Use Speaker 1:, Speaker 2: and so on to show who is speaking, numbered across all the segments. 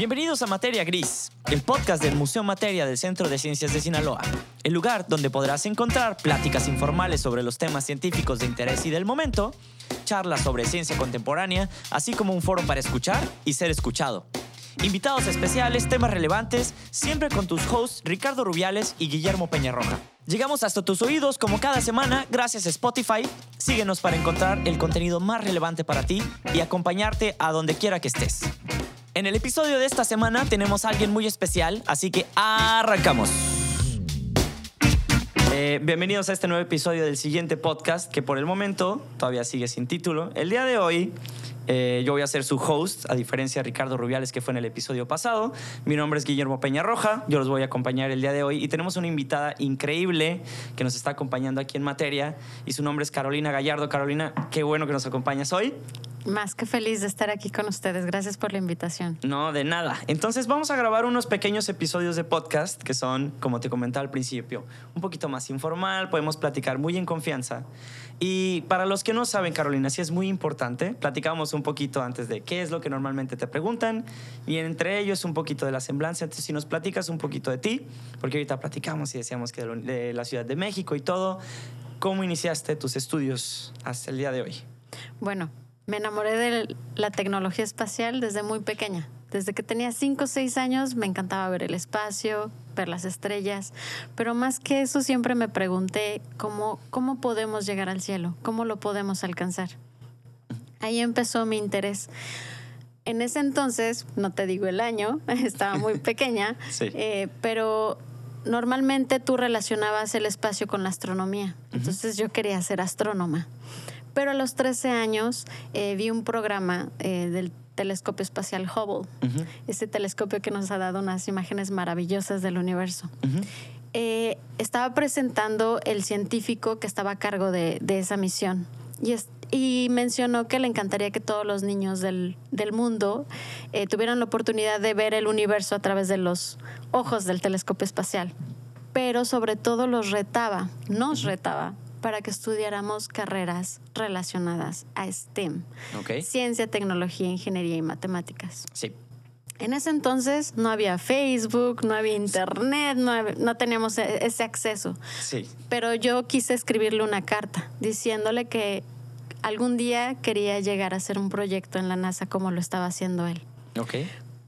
Speaker 1: Bienvenidos a Materia Gris, el podcast del Museo Materia del Centro de Ciencias de Sinaloa, el lugar donde podrás encontrar pláticas informales sobre los temas científicos de interés y del momento, charlas sobre ciencia contemporánea, así como un foro para escuchar y ser escuchado. Invitados especiales, temas relevantes, siempre con tus hosts Ricardo Rubiales y Guillermo Peñarroja. Llegamos hasta tus oídos como cada semana gracias a Spotify. Síguenos para encontrar el contenido más relevante para ti y acompañarte a donde quiera que estés. En el episodio de esta semana tenemos a alguien muy especial, así que arrancamos. Eh, bienvenidos a este nuevo episodio del siguiente podcast que por el momento todavía sigue sin título. El día de hoy eh, yo voy a ser su host, a diferencia de Ricardo Rubiales, que fue en el episodio pasado. Mi nombre es Guillermo Peñarroja, yo los voy a acompañar el día de hoy y tenemos una invitada increíble que nos está acompañando aquí en materia y su nombre es Carolina Gallardo. Carolina, qué bueno que nos acompañas hoy.
Speaker 2: Más que feliz de estar aquí con ustedes. Gracias por la invitación.
Speaker 1: No, de nada. Entonces vamos a grabar unos pequeños episodios de podcast que son, como te comentaba al principio, un poquito más informal, podemos platicar muy en confianza. Y para los que no saben, Carolina, sí es muy importante, platicamos un poquito antes de qué es lo que normalmente te preguntan y entre ellos un poquito de la semblanza. Entonces, si nos platicas un poquito de ti, porque ahorita platicamos y decíamos que de la Ciudad de México y todo, ¿cómo iniciaste tus estudios hasta el día de hoy?
Speaker 2: Bueno, me enamoré de la tecnología espacial desde muy pequeña. Desde que tenía 5 o 6 años me encantaba ver el espacio, ver las estrellas, pero más que eso siempre me pregunté cómo, cómo podemos llegar al cielo, cómo lo podemos alcanzar. Ahí empezó mi interés. En ese entonces, no te digo el año, estaba muy pequeña, eh, pero normalmente tú relacionabas el espacio con la astronomía. Entonces yo quería ser astrónoma. Pero a los 13 años eh, vi un programa eh, del telescopio espacial Hubble, ese telescopio que nos ha dado unas imágenes maravillosas del universo. Eh, estaba presentando el científico que estaba a cargo de, esa misión. Y, y, mencionó que le encantaría que todos los niños del, del mundo tuvieran la oportunidad de ver el universo a través de los ojos del telescopio espacial, pero sobre todo los retaba, nos retaba para que estudiáramos carreras relacionadas a STEM. Ciencia, tecnología, ingeniería y matemáticas.
Speaker 1: Sí.
Speaker 2: En ese entonces no había Facebook, no había internet, no, teníamos e, ese acceso.
Speaker 1: Sí.
Speaker 2: Pero yo quise escribirle una carta diciéndole que algún día quería llegar a hacer un proyecto en la NASA como lo estaba haciendo él.
Speaker 1: Ok.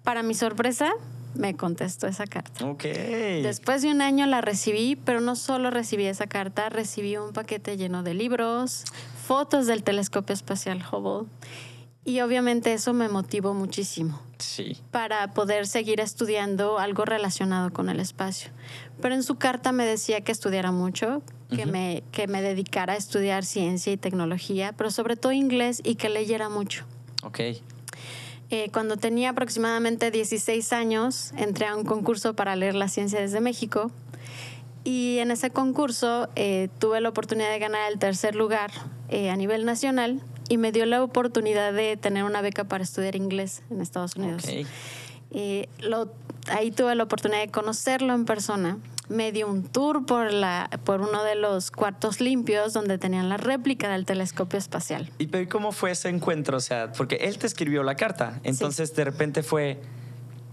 Speaker 2: Para mi sorpresa, me contestó esa carta.
Speaker 1: Ok.
Speaker 2: Después de un año la recibí, pero no solo recibí esa carta, recibí un paquete lleno de libros, fotos del telescopio espacial Hubble. Y obviamente eso me motivó muchísimo.
Speaker 1: Sí.
Speaker 2: Para poder seguir estudiando algo relacionado con el espacio. Pero en su carta me decía que estudiara mucho, que, me, que me dedicara a estudiar ciencia y tecnología, pero sobre todo inglés y que leyera mucho.
Speaker 1: Ok.
Speaker 2: Eh, cuando tenía aproximadamente 16 años, entré a un concurso para leer la ciencia desde México. Y en ese concurso eh, tuve la oportunidad de ganar el tercer lugar eh, a nivel nacional y me dio la oportunidad de tener una beca para estudiar inglés en Estados Unidos. Lo, ahí tuve la oportunidad de conocerlo en persona me dio un tour por, la, por uno de los cuartos limpios donde tenían la réplica del telescopio espacial.
Speaker 1: ¿Y cómo fue ese encuentro? O sea, porque él te escribió la carta, entonces de repente fue,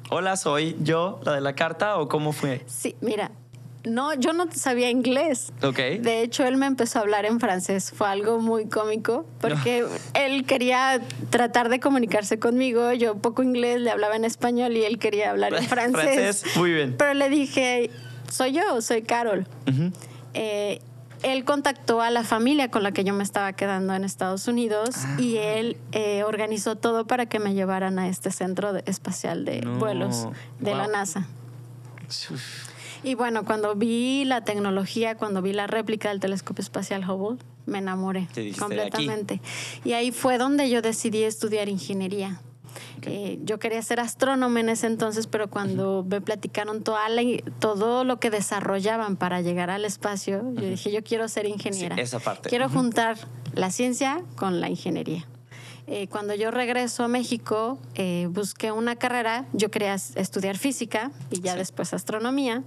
Speaker 1: hola, soy yo, la de la carta, o cómo fue?
Speaker 2: Sí, mira, no, yo no sabía inglés.
Speaker 1: Ok.
Speaker 2: De hecho, él me empezó a hablar en francés. Fue algo muy cómico porque él quería tratar de comunicarse conmigo. Yo poco inglés, le hablaba en español y él quería hablar en francés.
Speaker 1: francés, muy bien.
Speaker 2: Pero le dije, soy yo, soy Carol. Eh, él contactó a la familia con la que yo me estaba quedando en Estados Unidos y ah. él eh, organizó todo para que me llevaran a este centro espacial de vuelos de la NASA. Y bueno, cuando vi la tecnología, cuando vi la réplica del telescopio espacial Hubble, me enamoré completamente. Y ahí fue donde yo decidí estudiar ingeniería. Eh, yo quería ser astrónoma en ese entonces, pero cuando me platicaron toda todo lo que desarrollaban para llegar al espacio, yo dije, yo quiero ser ingeniera.
Speaker 1: esa parte.
Speaker 2: Quiero juntar la ciencia con la ingeniería. Eh, cuando yo regreso a México, eh, busqué una carrera, yo quería estudiar física y ya después astronomía,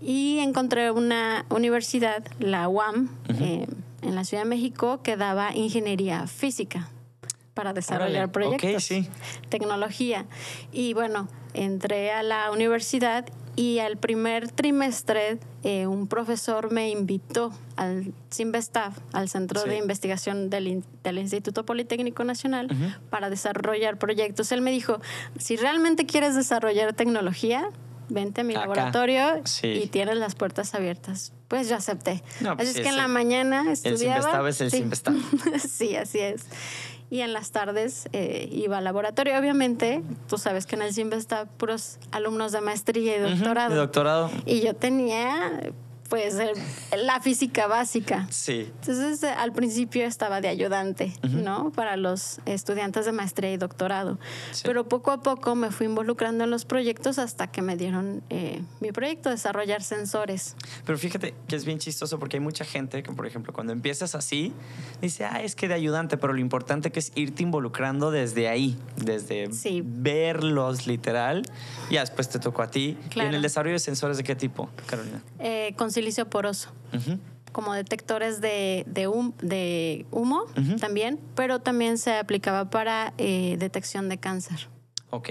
Speaker 2: y encontré una universidad, la UAM, en la Ciudad de México, que daba ingeniería física para desarrollar
Speaker 1: Órale,
Speaker 2: proyectos.
Speaker 1: ok, sí.
Speaker 2: Tecnología. Y bueno, entré a la universidad y al primer trimestre eh, un profesor me invitó al CIMBESTAF, al Centro
Speaker 1: Sí.
Speaker 2: de Investigación del, del Instituto Politécnico Nacional,
Speaker 1: Ujú.
Speaker 2: para desarrollar proyectos. Él me dijo, si realmente quieres desarrollar tecnología, vente a mi
Speaker 1: Acá.
Speaker 2: laboratorio
Speaker 1: Sí.
Speaker 2: y tienes las puertas abiertas. Pues yo acepté.
Speaker 1: No, pues
Speaker 2: así
Speaker 1: sí,
Speaker 2: es que en la mañana estudiaba.
Speaker 1: Sinvestav es el
Speaker 2: sí. Sí, así es. Y en las tardes eh, iba al laboratorio. Obviamente, tú sabes que en el CIMBE está puros alumnos de maestría y doctorado.
Speaker 1: de doctorado.
Speaker 2: Y yo tenía, pues, la física básica.
Speaker 1: Sí.
Speaker 2: Entonces, eh, al principio estaba de ayudante, ¿no? Para los estudiantes de maestría y doctorado.
Speaker 1: Sí.
Speaker 2: Pero poco a poco me fui involucrando en los proyectos hasta que me dieron eh, mi proyecto, desarrollar sensores.
Speaker 1: Pero fíjate que es bien chistoso porque hay mucha gente que, por ejemplo, cuando empiezas así, dice, ah, es que de ayudante, pero lo importante que es irte involucrando desde ahí, desde
Speaker 2: Sí.
Speaker 1: verlos literal. Y ya después te tocó a ti. ¿Y en
Speaker 2: Claro.
Speaker 1: el desarrollo de sensores de qué tipo, Carolina?
Speaker 2: Eh, con silicio poroso. Como detectores de, de, hum- de humo también, pero también se aplicaba para eh, detección de cáncer.
Speaker 1: Ok.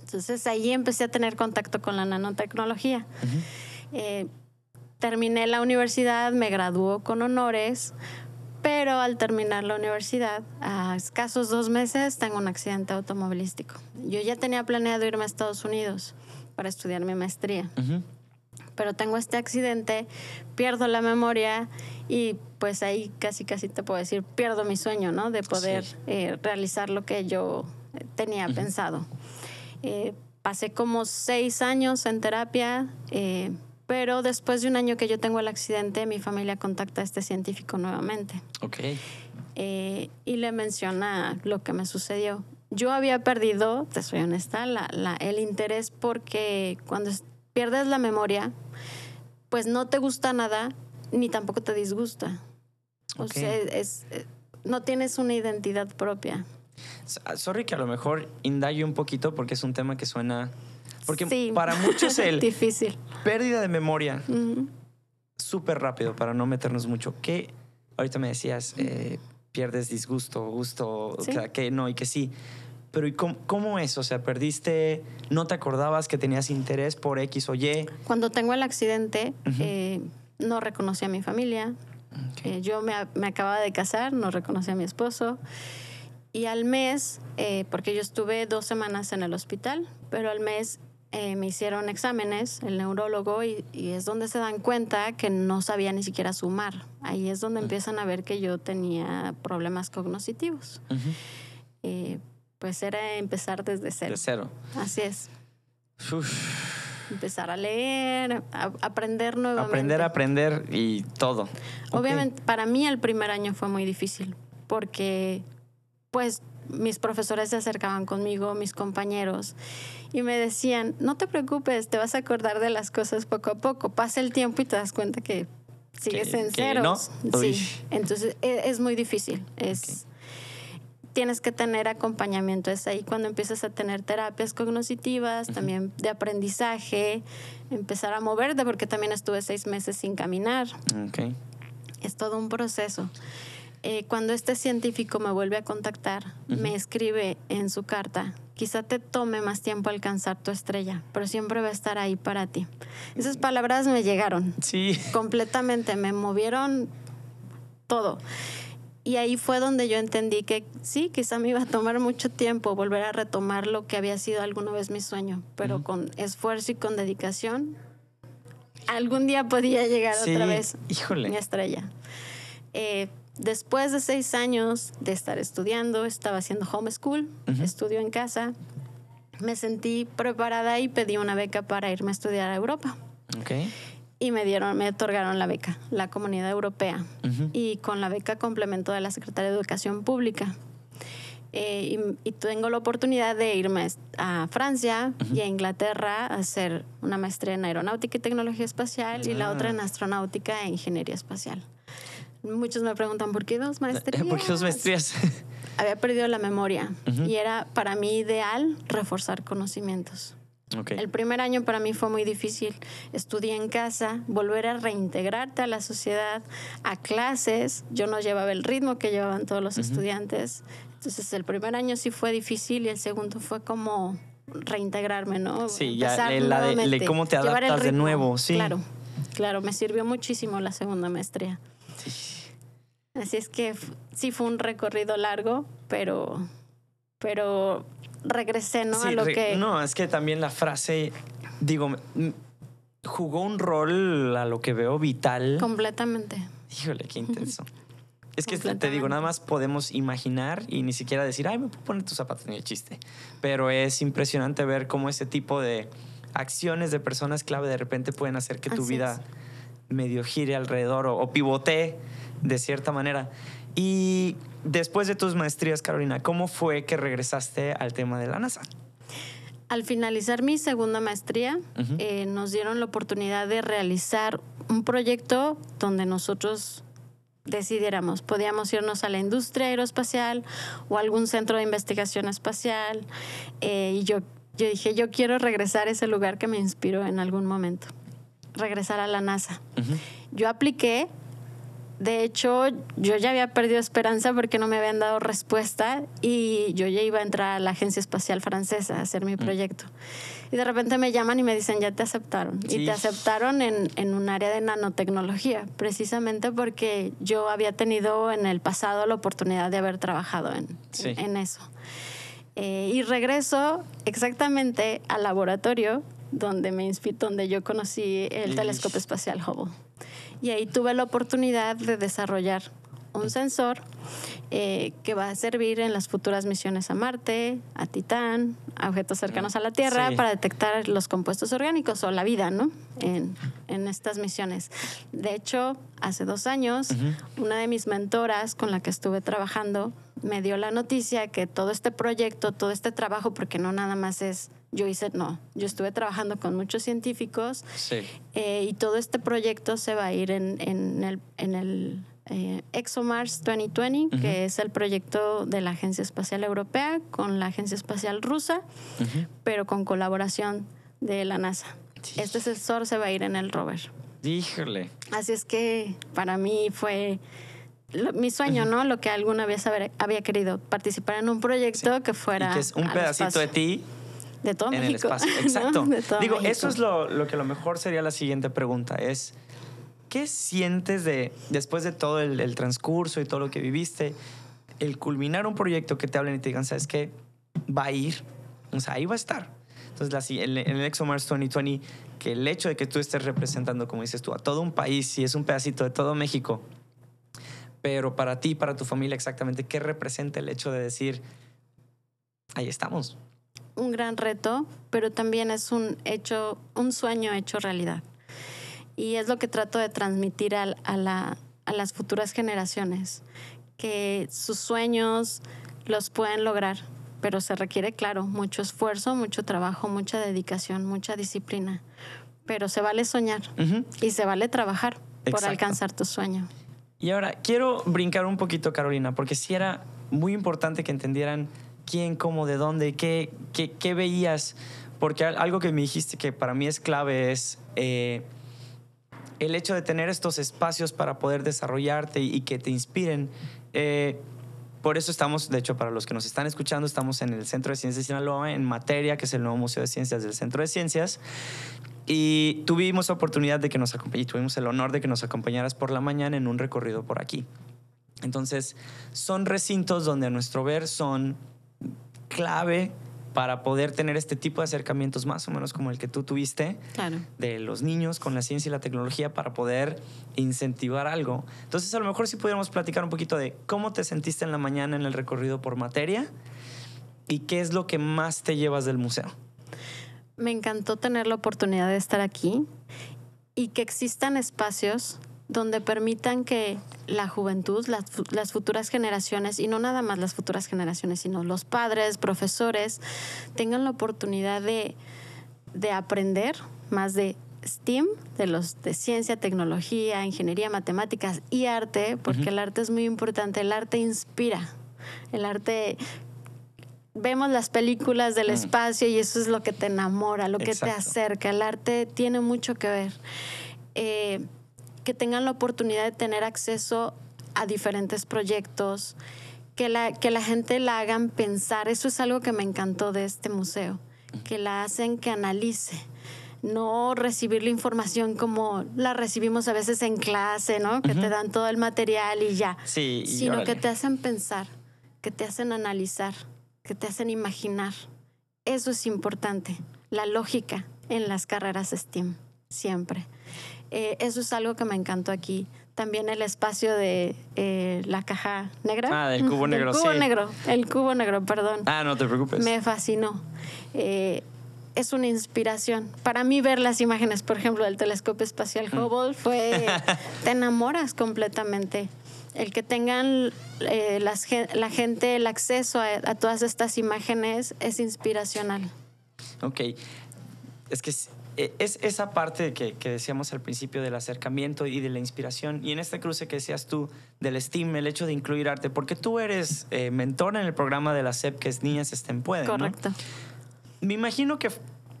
Speaker 2: Entonces ahí empecé a tener contacto con la nanotecnología. Eh, terminé la universidad, me graduó con honores, pero al terminar la universidad, a escasos dos meses, tengo un accidente automovilístico. Yo ya tenía planeado irme a Estados Unidos para estudiar mi maestría
Speaker 1: Ujú.
Speaker 2: Pero tengo este accidente, pierdo la memoria y pues ahí casi casi te puedo decir, pierdo mi sueño, ¿no? De poder
Speaker 1: Sí.
Speaker 2: eh, realizar lo que yo tenía pensado. Eh, pasé como seis años en terapia, eh, pero después de un año que yo tengo el accidente, mi familia contacta a este científico nuevamente
Speaker 1: Ok.
Speaker 2: eh, y le menciona lo que me sucedió. Yo había perdido, te soy honesta, la- la- el interés porque cuando pierdes la memoria, pues no te gusta nada ni tampoco te disgusta. O sea, es, eh, no tienes una identidad propia.
Speaker 1: Ah, Sorry que a lo mejor indague un poquito porque es un tema que suena... Porque
Speaker 2: Sí.
Speaker 1: para muchos el
Speaker 2: Difícil.
Speaker 1: pérdida de memoria súper rápido para no meternos mucho. ¿Qué? Ahorita me decías, eh, pierdes disgusto, gusto,
Speaker 2: Sí.
Speaker 1: que no y que sí. Pero ¿y cómo, cómo es? O sea, perdiste, no te acordabas que tenías interés por X o Y.
Speaker 2: Cuando tengo el accidente,
Speaker 1: Ujú.
Speaker 2: eh, no reconocí a mi familia. Eh, yo me, me acababa de casar, no reconocí a mi esposo. Y al mes, eh, porque yo estuve dos semanas en el hospital, pero al mes eh, me hicieron exámenes, el neurólogo, y, y es donde se dan cuenta que no sabía ni siquiera sumar. Ahí es donde empiezan a ver que yo tenía problemas cognitivos. Eh, pues era empezar desde cero.
Speaker 1: De cero.
Speaker 2: Así es.
Speaker 1: Uf,
Speaker 2: Empezar a leer, a- aprender nuevamente.
Speaker 1: aprender aprender y todo.
Speaker 2: Obviamente, para mí el primer año fue muy difícil porque, pues, mis profesores se acercaban conmigo, mis compañeros, y me decían, no te preocupes, te vas a acordar de las cosas poco a poco. Pasa el tiempo y te das cuenta que sigues
Speaker 1: Que-
Speaker 2: en ceros.
Speaker 1: no.
Speaker 2: Sí, entonces e- es, muy difícil. Es, Tienes que tener acompañamiento. Es ahí cuando empiezas a tener terapias cognitivas, también de aprendizaje, empezar a moverte, porque también estuve seis meses sin caminar.
Speaker 1: Ok.
Speaker 2: Es todo un proceso. Eh, cuando este científico me vuelve a contactar, me escribe en su carta, quizá te tome más tiempo alcanzar tu estrella, pero siempre va a estar ahí para ti. Esas palabras me llegaron
Speaker 1: Sí.
Speaker 2: completamente, me movieron todo. Y ahí fue donde yo entendí que sí, quizá me iba a tomar mucho tiempo volver a retomar lo que había sido alguna vez mi sueño, pero con esfuerzo y con dedicación, algún día podía llegar
Speaker 1: Sí,
Speaker 2: otra vez
Speaker 1: híjole.
Speaker 2: mi estrella. Eh, después de seis años de estar estudiando, estaba haciendo homeschool,
Speaker 1: Ujú.
Speaker 2: estudio en casa, me sentí preparada y pedí una beca para irme a estudiar a Europa.
Speaker 1: Ok.
Speaker 2: Y me dieron, me otorgaron la beca, la Comunidad Europea.
Speaker 1: Ujú.
Speaker 2: Y con la beca complemento de la Secretaría de Educación Pública. Eh, y, y tengo la oportunidad de irme a Francia y a Inglaterra a hacer una maestría en aeronáutica y tecnología espacial y la
Speaker 1: Ah.
Speaker 2: otra en astronáutica e ingeniería espacial. Muchos me preguntan, ¿por qué dos maestrías?
Speaker 1: ¿Por qué dos maestrías?
Speaker 2: Había perdido la memoria
Speaker 1: Ujú.
Speaker 2: y era para mí ideal reforzar conocimientos.
Speaker 1: Ok.
Speaker 2: El primer año para mí fue muy difícil. Estudié en casa, volver a reintegrarte a la sociedad, a clases. Yo no llevaba el ritmo que llevaban todos los estudiantes. Entonces el primer año sí fue difícil y el segundo fue como reintegrarme, ¿no?
Speaker 1: Sí, ya la de, cómo te adaptas de nuevo, sí.
Speaker 2: Claro, claro, me sirvió muchísimo la segunda maestría. Así es que sí fue un recorrido largo, pero, pero regresé, ¿no? a lo que...
Speaker 1: No, es que también la frase, digo, jugó un rol a lo que veo vital.
Speaker 2: Completamente.
Speaker 1: Híjole, qué intenso. Es que te digo, nada más podemos imaginar y ni siquiera decir, ay, me puedo poner tus zapatos ni el chiste. Pero es impresionante ver cómo ese tipo de acciones de personas clave de repente pueden hacer que tu vida medio gire alrededor o, o pivotee de cierta manera. Y después de tus maestrías, Carolina, ¿cómo fue que regresaste al tema de la NASA?
Speaker 2: Al finalizar mi segunda maestría, eh, nos dieron la oportunidad de realizar un proyecto donde nosotros decidiéramos, podíamos irnos a la industria aeroespacial o a algún centro de investigación espacial. Eh, y yo, yo dije, yo quiero regresar a ese lugar que me inspiró en algún momento, regresar a la NASA. Yo apliqué de hecho, yo ya había perdido esperanza porque no me habían dado respuesta y yo ya iba a entrar a la Agencia Espacial Francesa a hacer mi mm. proyecto. Y de repente me llaman y me dicen, ya te aceptaron. Y te aceptaron en, en, un área de nanotecnología, precisamente porque yo había tenido en el pasado la oportunidad de haber trabajado en, en, eso. Eh, y regreso exactamente al laboratorio donde, me donde yo conocí el telescopio espacial Hubble y ahí tuve la oportunidad de desarrollar un sensor eh, que va a servir en las futuras misiones a Marte, a Titán, a objetos cercanos a la Tierra, para detectar los compuestos orgánicos o la vida, ¿no? En, en estas misiones. De hecho, hace dos años, una de mis mentoras con la que estuve trabajando me dio la noticia que todo este proyecto, todo este trabajo, porque no nada más es yo hice, no, yo estuve trabajando con muchos científicos eh, y todo este proyecto se va a ir en, en el, en el eh, ExoMars 2020, que es el proyecto de la Agencia Espacial Europea con la Agencia Espacial Rusa, pero con colaboración de la NASA. Este sensor se va a ir en el rover.
Speaker 1: Híjole.
Speaker 2: Así es que para mí fue mi sueño, ¿no? Lo que alguna vez había querido, participar en un proyecto que fuera...
Speaker 1: que es un pedacito de ti
Speaker 2: de todo
Speaker 1: en
Speaker 2: el
Speaker 1: espacio. Exacto. Digo, eso es lo, lo, que a lo mejor sería la siguiente pregunta. Es, ¿qué sientes de, después de todo el, transcurso y todo lo que viviste, el culminar un proyecto que te hablen y te digan, ¿sabes qué? Va a ir. O sea, ahí va a estar. Entonces, en el ExoMars 2020, que el hecho de que tú estés representando, como dices tú, a todo un país y es un pedacito de todo México, pero para ti, para tu familia, exactamente, ¿qué representa el hecho de decir, ahí estamos?
Speaker 2: Un gran reto, pero también es un hecho, un sueño hecho realidad. Y es lo que trato de transmitir a, la, a las futuras generaciones, que sus sueños los pueden lograr, pero se requiere, claro, mucho esfuerzo, mucho trabajo, mucha dedicación, mucha disciplina. Pero se vale soñar y se vale trabajar por alcanzar tu sueño.
Speaker 1: Y ahora quiero brincar un poquito, Carolina, porque sí era muy importante que entendieran quién, cómo, de dónde, qué, qué, veías. Porque algo que me dijiste que para mí es clave es eh, el hecho de tener estos espacios para poder desarrollarte y, que te inspiren. Eh, por eso estamos, de hecho, para los que nos están escuchando, estamos en el Centro de Ciencias de Sinaloa, en Materia, que es el nuevo Museo de Ciencias del Centro de Ciencias. Y tuvimos la oportunidad de que nos y tuvimos el honor de que nos acompañaras por la mañana en un recorrido por aquí. Entonces, son recintos donde a nuestro ver son clave para poder tener este tipo de acercamientos más o menos como el que tú tuviste de los niños con la ciencia y la tecnología para poder incentivar algo. Entonces a lo mejor si pudiéramos platicar un poquito de cómo te sentiste en la mañana en el recorrido por materia y qué es lo que más te llevas del museo.
Speaker 2: Me encantó tener la oportunidad de estar aquí y que existan espacios donde permitan que la juventud, las, futuras generaciones, y no nada más las futuras generaciones, sino los padres, profesores, tengan la oportunidad de, aprender más de STEAM, de los de ciencia, tecnología, ingeniería, matemáticas y arte, porque el arte es muy importante. El arte inspira. El arte vemos las películas del espacio y eso es lo que te enamora, lo que te acerca. El arte tiene mucho que ver. Eh, que tengan la oportunidad de tener acceso a diferentes proyectos, que la, que la gente la hagan pensar. Eso es algo que me encantó de este museo, que la hacen que analice. No recibir la información como la recibimos a veces en clase, ¿no? Que te dan todo el material y ya.
Speaker 1: Sí, y
Speaker 2: sino
Speaker 1: órale.
Speaker 2: que te hacen pensar, que te hacen analizar, que te hacen imaginar. Eso es importante. La lógica en las carreras STEAM, siempre. Eh, eso es algo que me encantó aquí. También el espacio de eh, la caja negra.
Speaker 1: Ah, del cubo negro,
Speaker 2: El cubo
Speaker 1: sí.
Speaker 2: negro, el cubo negro, perdón.
Speaker 1: Ah, no te preocupes.
Speaker 2: Me fascinó. Eh, es una inspiración. Para mí ver las imágenes, por ejemplo, del telescopio espacial
Speaker 1: Mm.
Speaker 2: Hubble fue... te enamoras completamente. El que tengan eh, las la gente el acceso a, a todas estas imágenes es inspiracional.
Speaker 1: Ok. Es que es, es esa parte que, que decíamos al principio del acercamiento y de la inspiración. Y en este cruce que decías tú del STEAM, el hecho de incluir arte, porque tú eres eh, mentor en el programa de la SEP que es Niñas STEM Pueden. ¿no?
Speaker 2: Correcto.
Speaker 1: Me imagino que,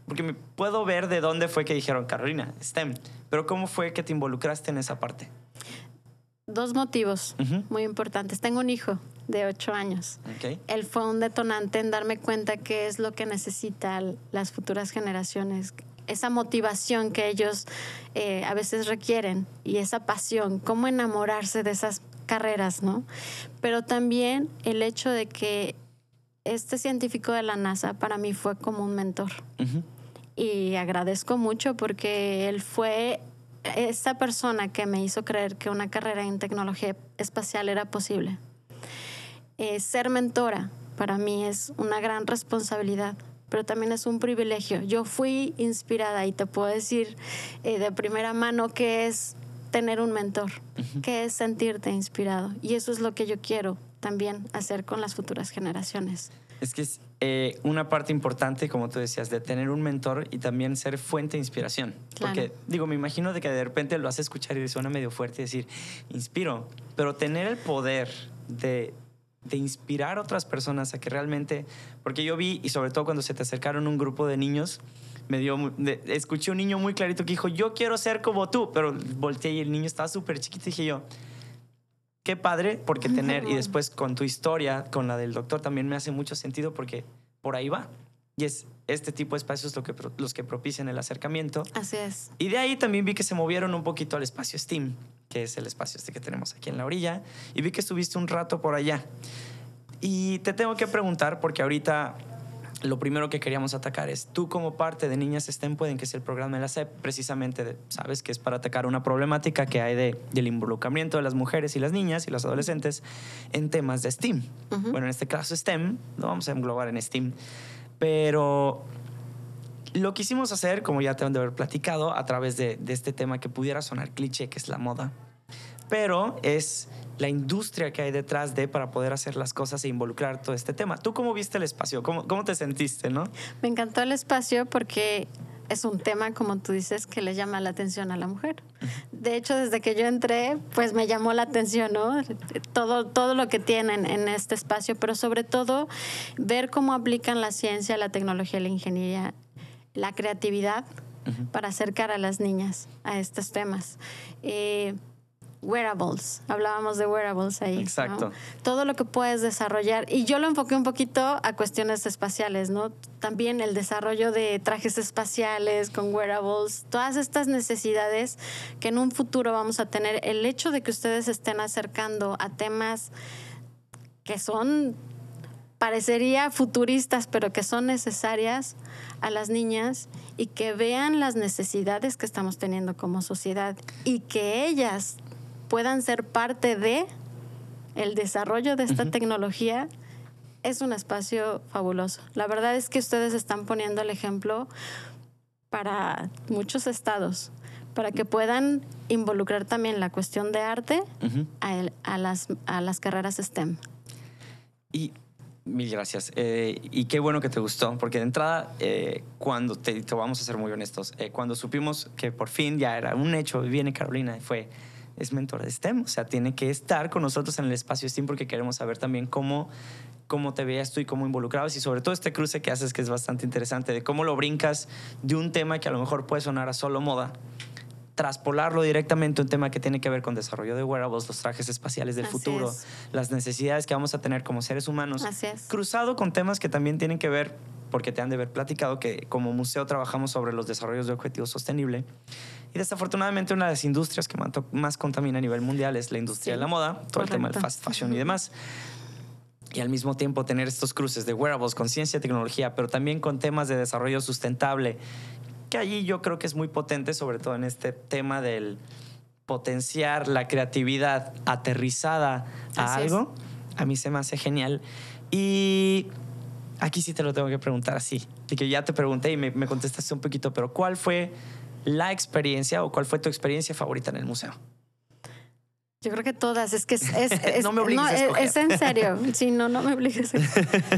Speaker 1: porque me puedo ver de dónde fue que dijeron Carolina, STEM, pero ¿cómo fue que te involucraste en esa parte?
Speaker 2: Dos motivos muy importantes. Tengo un hijo de ocho años.
Speaker 1: Ok.
Speaker 2: él fue un detonante en darme cuenta qué es lo que necesitan las futuras generaciones, esa motivación que ellos eh, a veces requieren y esa pasión, cómo enamorarse de esas carreras, ¿no? Pero también el hecho de que este científico de la NASA para mí fue como un mentor y agradezco mucho porque él fue esa persona que me hizo creer que una carrera en tecnología espacial era posible. Eh, ser mentora para mí es una gran responsabilidad, pero también es un privilegio. Yo fui inspirada y te puedo decir eh, de primera mano que es tener un mentor, que es sentirte inspirado. Y eso es lo que yo quiero también hacer con las futuras generaciones.
Speaker 1: Es que es eh, una parte importante, como tú decías, de tener un mentor y también ser fuente de inspiración.
Speaker 2: Claro.
Speaker 1: Porque, digo, me imagino de que de repente lo hace escuchar y suena medio fuerte y decir, inspiro, pero tener el poder de, de inspirar a otras personas a que realmente, porque yo vi, y sobre todo cuando se te acercaron un grupo de niños, me dio, escuché un niño muy clarito que dijo, yo quiero ser como tú, pero volteé y el niño estaba súper chiquito y dije yo, qué padre, porque tener, y después con tu historia, con la del doctor, también me hace mucho sentido porque por ahí va. Y es este tipo de espacios lo que, pro- los que propician el acercamiento.
Speaker 2: Así es.
Speaker 1: Y de ahí también vi que se movieron un poquito al espacio STEAM, que es el espacio este que tenemos aquí en la orilla. Y vi que estuviste un rato por allá. Y te tengo que preguntar, porque ahorita lo primero que queríamos atacar es tú como parte de Niñas STEM Pueden, que es el programa de la SEP, precisamente, de- sabes, que es para atacar una problemática que hay de, del involucramiento de las mujeres y las niñas y las adolescentes en temas de STEAM. Bueno, en este caso STEM, lo vamos a englobar en STEAM, pero lo quisimos hacer, como ya te han de haber platicado, a través de, de este tema que pudiera sonar cliché, que es la moda. Pero es la industria que hay detrás de para poder hacer las cosas e involucrar todo este tema. ¿Tú cómo viste el espacio? ¿Cómo, cómo te sentiste, no?
Speaker 2: Me encantó el espacio porque es un tema, como tú dices, que le llama la atención a la mujer. De hecho, desde que yo entré, pues me llamó la atención, ¿no? Todo, todo lo que tienen en este espacio, pero sobre todo ver cómo aplican la ciencia, la tecnología, la ingeniería, la creatividad para acercar a las niñas a estos temas. Eh, wearables, hablábamos de wearables ahí. ¿no?
Speaker 1: Exacto.
Speaker 2: Todo lo que puedes desarrollar. Y yo lo enfoqué un poquito a cuestiones espaciales, ¿no? También el desarrollo de trajes espaciales con wearables, todas estas necesidades que en un futuro vamos a tener. El hecho de que ustedes estén acercando a temas que son parecería futuristas, pero que son necesarias a las niñas y que vean las necesidades que estamos teniendo como sociedad y que ellas puedan ser parte de el desarrollo de esta tecnología es un espacio fabuloso. La verdad es que ustedes están poniendo el ejemplo para muchos estados, para que puedan involucrar también la cuestión de arte a, el- a las, a las carreras STEM.
Speaker 1: Y mil gracias. Eh, y qué bueno que te gustó, porque de entrada, eh, cuando te, vamos a ser muy honestos, eh, cuando supimos que por fin ya era un hecho, viene Carolina y fue, es mentora de STEM, o sea, tiene que estar con nosotros en el espacio STEM porque queremos saber también cómo, cómo te veías tú y cómo involucrabas y sobre todo este cruce que haces que es bastante interesante, de cómo lo brincas de un tema que a lo mejor puede sonar a solo moda traspolarlo directamente a un tema que tiene que ver con desarrollo de wearables, los trajes espaciales del
Speaker 2: Así
Speaker 1: futuro,
Speaker 2: es.
Speaker 1: las necesidades que vamos a tener como seres humanos,
Speaker 2: Así es.
Speaker 1: cruzado con temas que también tienen que ver, porque te han de haber platicado que como museo trabajamos sobre los desarrollos de objetivos sostenible. Y desafortunadamente una de las industrias que más- contamina a nivel mundial es la industria
Speaker 2: Sí,
Speaker 1: de la moda, todo el tema del fast fashion y demás. Y al mismo tiempo tener estos cruces de wearables con ciencia y tecnología, pero también con temas de desarrollo sustentable, que allí yo creo que es muy potente, sobre todo en este tema del potenciar la creatividad aterrizada a
Speaker 2: Así es.
Speaker 1: algo, a mí se me hace genial. Y aquí sí te lo tengo que preguntar así, de que ya te pregunté y me, me contestaste un poquito, pero ¿cuál fue la experiencia o cuál fue tu experiencia favorita en el museo?
Speaker 2: Yo creo que todas, es que es... es- es-
Speaker 1: No me obligues a
Speaker 2: es-
Speaker 1: escoger.
Speaker 2: es en serio, sí, no, no me obligues. a-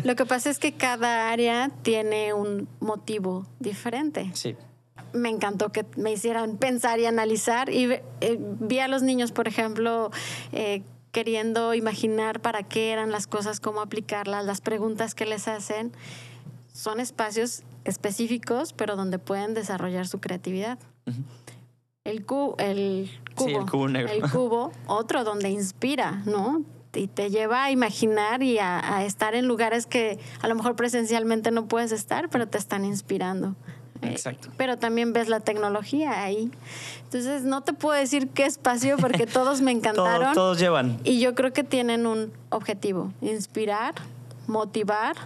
Speaker 2: Lo que pasa es que cada área tiene un motivo diferente.
Speaker 1: Sí,
Speaker 2: me encantó que me hicieran pensar y analizar. Y eh, vi a los niños, por ejemplo, eh, queriendo imaginar para qué eran las cosas, cómo aplicarlas, las preguntas que les hacen. Son espacios específicos, pero donde pueden desarrollar su creatividad. El, cu- el cubo.
Speaker 1: Sí, el cubo negro.
Speaker 2: El cubo, otro donde inspira, ¿no? Y te lleva a imaginar y a, a estar en lugares que a lo mejor presencialmente no puedes estar, pero te están inspirando. Eh,
Speaker 1: Exacto.
Speaker 2: pero también ves la tecnología ahí. Entonces, no te puedo decir qué espacio porque todos me encantaron.
Speaker 1: todos llevan.
Speaker 2: Y yo creo que tienen un objetivo, inspirar, motivar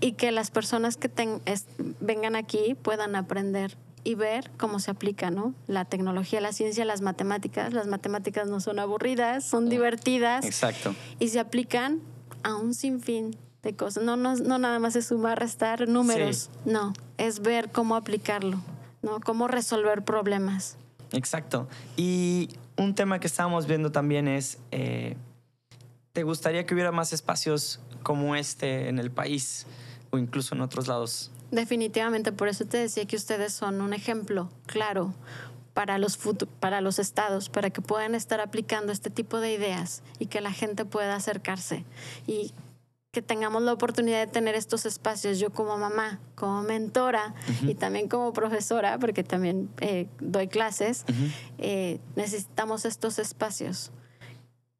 Speaker 2: y que las personas que ten- es- vengan aquí puedan aprender y ver cómo se aplica, ¿no? La tecnología, la ciencia, las matemáticas. Las matemáticas no son aburridas, son divertidas
Speaker 1: Exacto.
Speaker 2: y se aplican a un sinfín de cosas. No, no, no nada más es sumar, restar números, no, es ver cómo aplicarlo, ¿no? Cómo resolver problemas.
Speaker 1: Exacto. Y un tema que estábamos viendo también es, eh, ¿te gustaría que hubiera más espacios como este en el país o incluso en otros lados?
Speaker 2: Definitivamente, por eso te decía que ustedes son un ejemplo claro para los, para los estados, para que puedan estar aplicando este tipo de ideas y que la gente pueda acercarse y que tengamos la oportunidad de tener estos espacios, yo como mamá, como mentora y también como profesora, porque también eh, doy clases, eh, necesitamos estos espacios.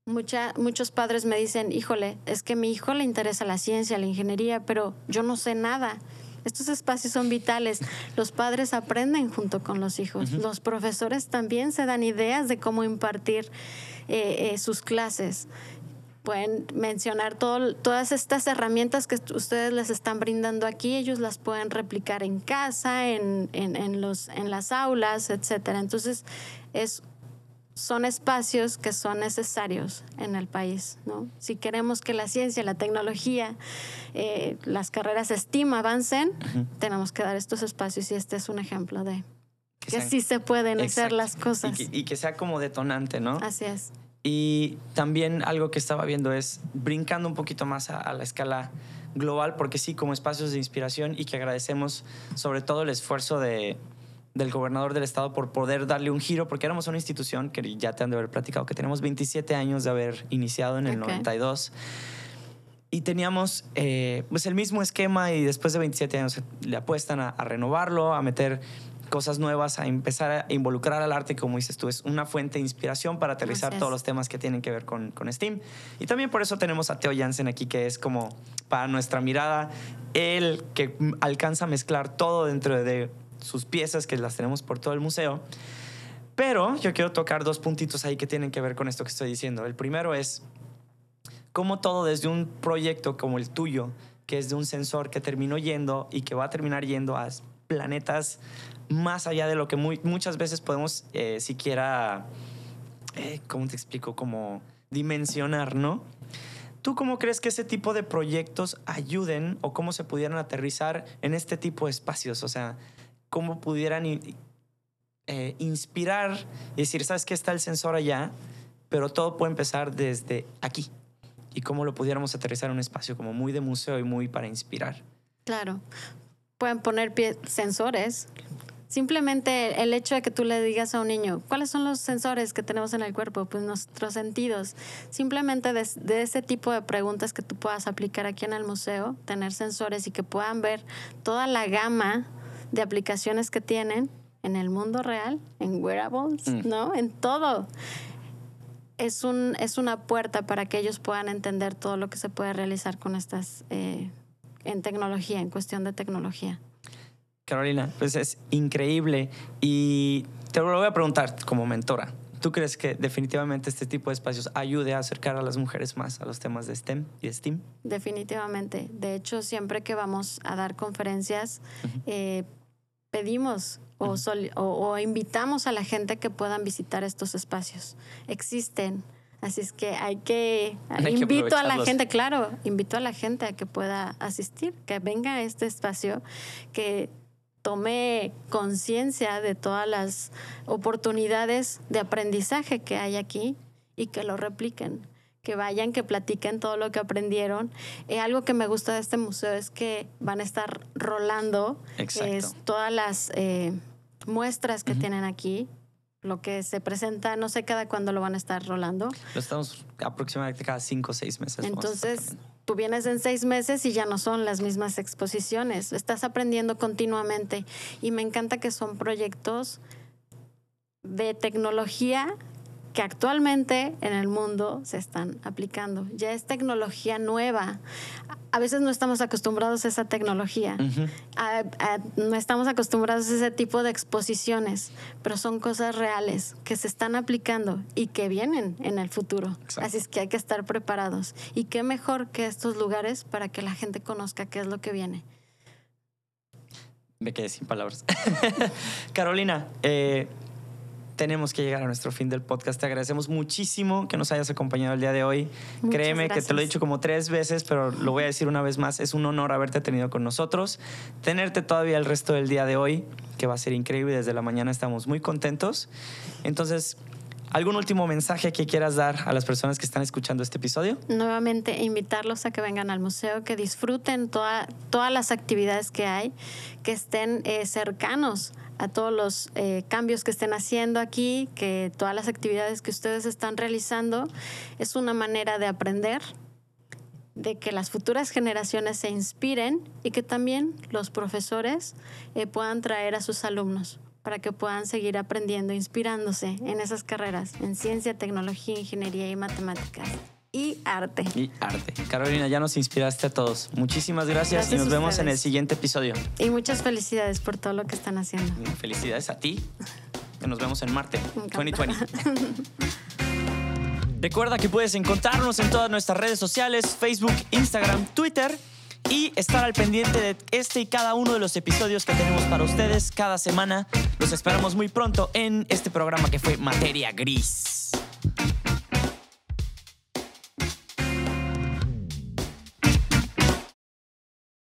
Speaker 2: Mucha, muchos padres me dicen, híjole, es que a mi hijo le interesa la ciencia, la ingeniería, pero yo no sé nada. Estos espacios son vitales. Los padres aprenden junto con los hijos. Los profesores también se dan ideas de cómo impartir eh, eh, sus clases. Pueden mencionar todo- todas estas herramientas que ustedes les están brindando aquí, ellos las pueden replicar en casa, en, en- en los, en las aulas, etcétera. Entonces, es son espacios que son necesarios en el país. ¿no? Si queremos que la ciencia, la tecnología, eh, las carreras STEAM avancen, tenemos que dar estos espacios y este es un ejemplo de que,
Speaker 1: sean-
Speaker 2: sí se pueden hacer las cosas.
Speaker 1: Y que, y que sea como detonante, ¿no?
Speaker 2: Así es.
Speaker 1: Y también algo que estaba viendo es brincando un poquito más a, a la escala global, porque sí, como espacios de inspiración y que agradecemos sobre todo el esfuerzo de, del gobernador del estado por poder darle un giro, porque éramos una institución que ya te han de haber platicado, que tenemos 27 años de haber iniciado en el
Speaker 2: Ok.
Speaker 1: 92. Y teníamos eh, pues el mismo esquema y después de 27 años le apuestan a, a renovarlo, a meter cosas nuevas, a empezar a involucrar al arte, como dices tú, es una fuente de inspiración para aterrizar todos los temas que tienen que ver con, con STEAM. Y también por eso tenemos a Teo Jansen aquí, que es como para nuestra mirada, el que alcanza a mezclar todo dentro de sus piezas, que las tenemos por todo el museo. Pero yo quiero tocar dos puntitos ahí que tienen que ver con esto que estoy diciendo. El primero es cómo todo desde un proyecto como el tuyo, que es de un sensor que terminó yendo y que va a terminar yendo a planetas más allá de lo que muchas veces podemos eh, siquiera, eh, ¿cómo te explico? Como dimensionar, ¿no? ¿Tú cómo crees que ese tipo de proyectos ayuden o cómo se pudieran aterrizar en este tipo de espacios? O sea, cómo pudieran eh, inspirar y decir, ¿sabes qué? Está el sensor allá, pero todo puede empezar desde aquí. Y cómo lo pudiéramos aterrizar en un espacio como muy de museo y muy para inspirar.
Speaker 2: Claro. Pueden poner sensores. Simplemente el hecho de que tú le digas a un niño, ¿cuáles son los sensores que tenemos en el cuerpo? Pues nuestros sentidos. Simplemente de, de ese tipo de preguntas que tú puedas aplicar aquí en el museo, tener sensores y que puedan ver toda la gama de aplicaciones que tienen en el mundo real, en wearables,
Speaker 1: Mm.
Speaker 2: ¿no? En todo. Es, un, es una puerta para que ellos puedan entender todo lo que se puede realizar con estas, eh, en tecnología, en cuestión de tecnología.
Speaker 1: Carolina, pues es increíble y te lo voy a preguntar como mentora. ¿Tú crees que definitivamente este tipo de espacios ayude a acercar a las mujeres más a los temas de STEM y STEAM?
Speaker 2: Definitivamente. De hecho, siempre que vamos a dar conferencias, eh, pedimos o, o- o invitamos a la gente que puedan visitar estos espacios. Existen. Así es que hay que,
Speaker 1: Hay que
Speaker 2: invito a la gente, claro, invito a la gente a que pueda asistir, que venga a este espacio, que tome conciencia de todas las oportunidades de aprendizaje que hay aquí y que lo repliquen, que vayan, que platiquen todo lo que aprendieron. Eh, algo que me gusta de este museo es que van a estar rolando todas las eh, muestras que tienen aquí, lo que se presenta, no sé cada cuándo lo van a estar rolando.
Speaker 1: Lo estamos aproximadamente cada cinco o seis meses.
Speaker 2: Entonces, tú vienes en seis meses y ya no son las mismas exposiciones. Estás aprendiendo continuamente. Y me encanta que son proyectos de tecnología que actualmente en el mundo se están aplicando. Ya es tecnología nueva. A veces no estamos acostumbrados a esa tecnología.
Speaker 1: Ujú.
Speaker 2: A- a- no estamos acostumbrados a ese tipo de exposiciones, pero son cosas reales que se están aplicando y que vienen en el futuro.
Speaker 1: Exacto.
Speaker 2: Así es que hay que estar preparados. Y qué mejor que estos lugares para que la gente conozca qué es lo que viene.
Speaker 1: Me quedé sin palabras. Carolina, eh, tenemos que llegar a nuestro fin del podcast. Te agradecemos muchísimo que nos hayas acompañado el día de hoy.
Speaker 2: Muchas
Speaker 1: Créeme que te lo he dicho como tres veces, pero lo voy a decir una vez más. Es un honor haberte tenido con nosotros. Tenerte todavía el resto del día de hoy, que va a ser increíble. Desde la mañana estamos muy contentos. Entonces, ¿algún último mensaje que quieras dar a las personas que están escuchando este episodio?
Speaker 2: Nuevamente, invitarlos a que vengan al museo, que disfruten toda- todas las actividades que hay, que estén eh, cercanos a todos los eh, cambios que estén haciendo aquí, que todas las actividades que ustedes están realizando es una manera de aprender, de que las futuras generaciones se inspiren y que también los profesores eh, puedan traer a sus alumnos para que puedan seguir aprendiendo, inspirándose en esas carreras, en ciencia, tecnología, ingeniería y matemáticas y arte.
Speaker 1: Y arte. Carolina, ya nos inspiraste a todos. Muchísimas gracias, y nos vemos en el siguiente episodio.
Speaker 2: Y muchas felicidades por todo lo que están haciendo.
Speaker 1: Felicidades a ti. Que nos vemos en Marte
Speaker 2: Me encanta.
Speaker 1: 2020. Recuerda que puedes encontrarnos en todas nuestras redes sociales, Facebook, Instagram, Twitter y estar al pendiente de este y cada uno de los episodios que tenemos para ustedes cada semana. Los esperamos muy pronto en este programa que fue Materia Gris.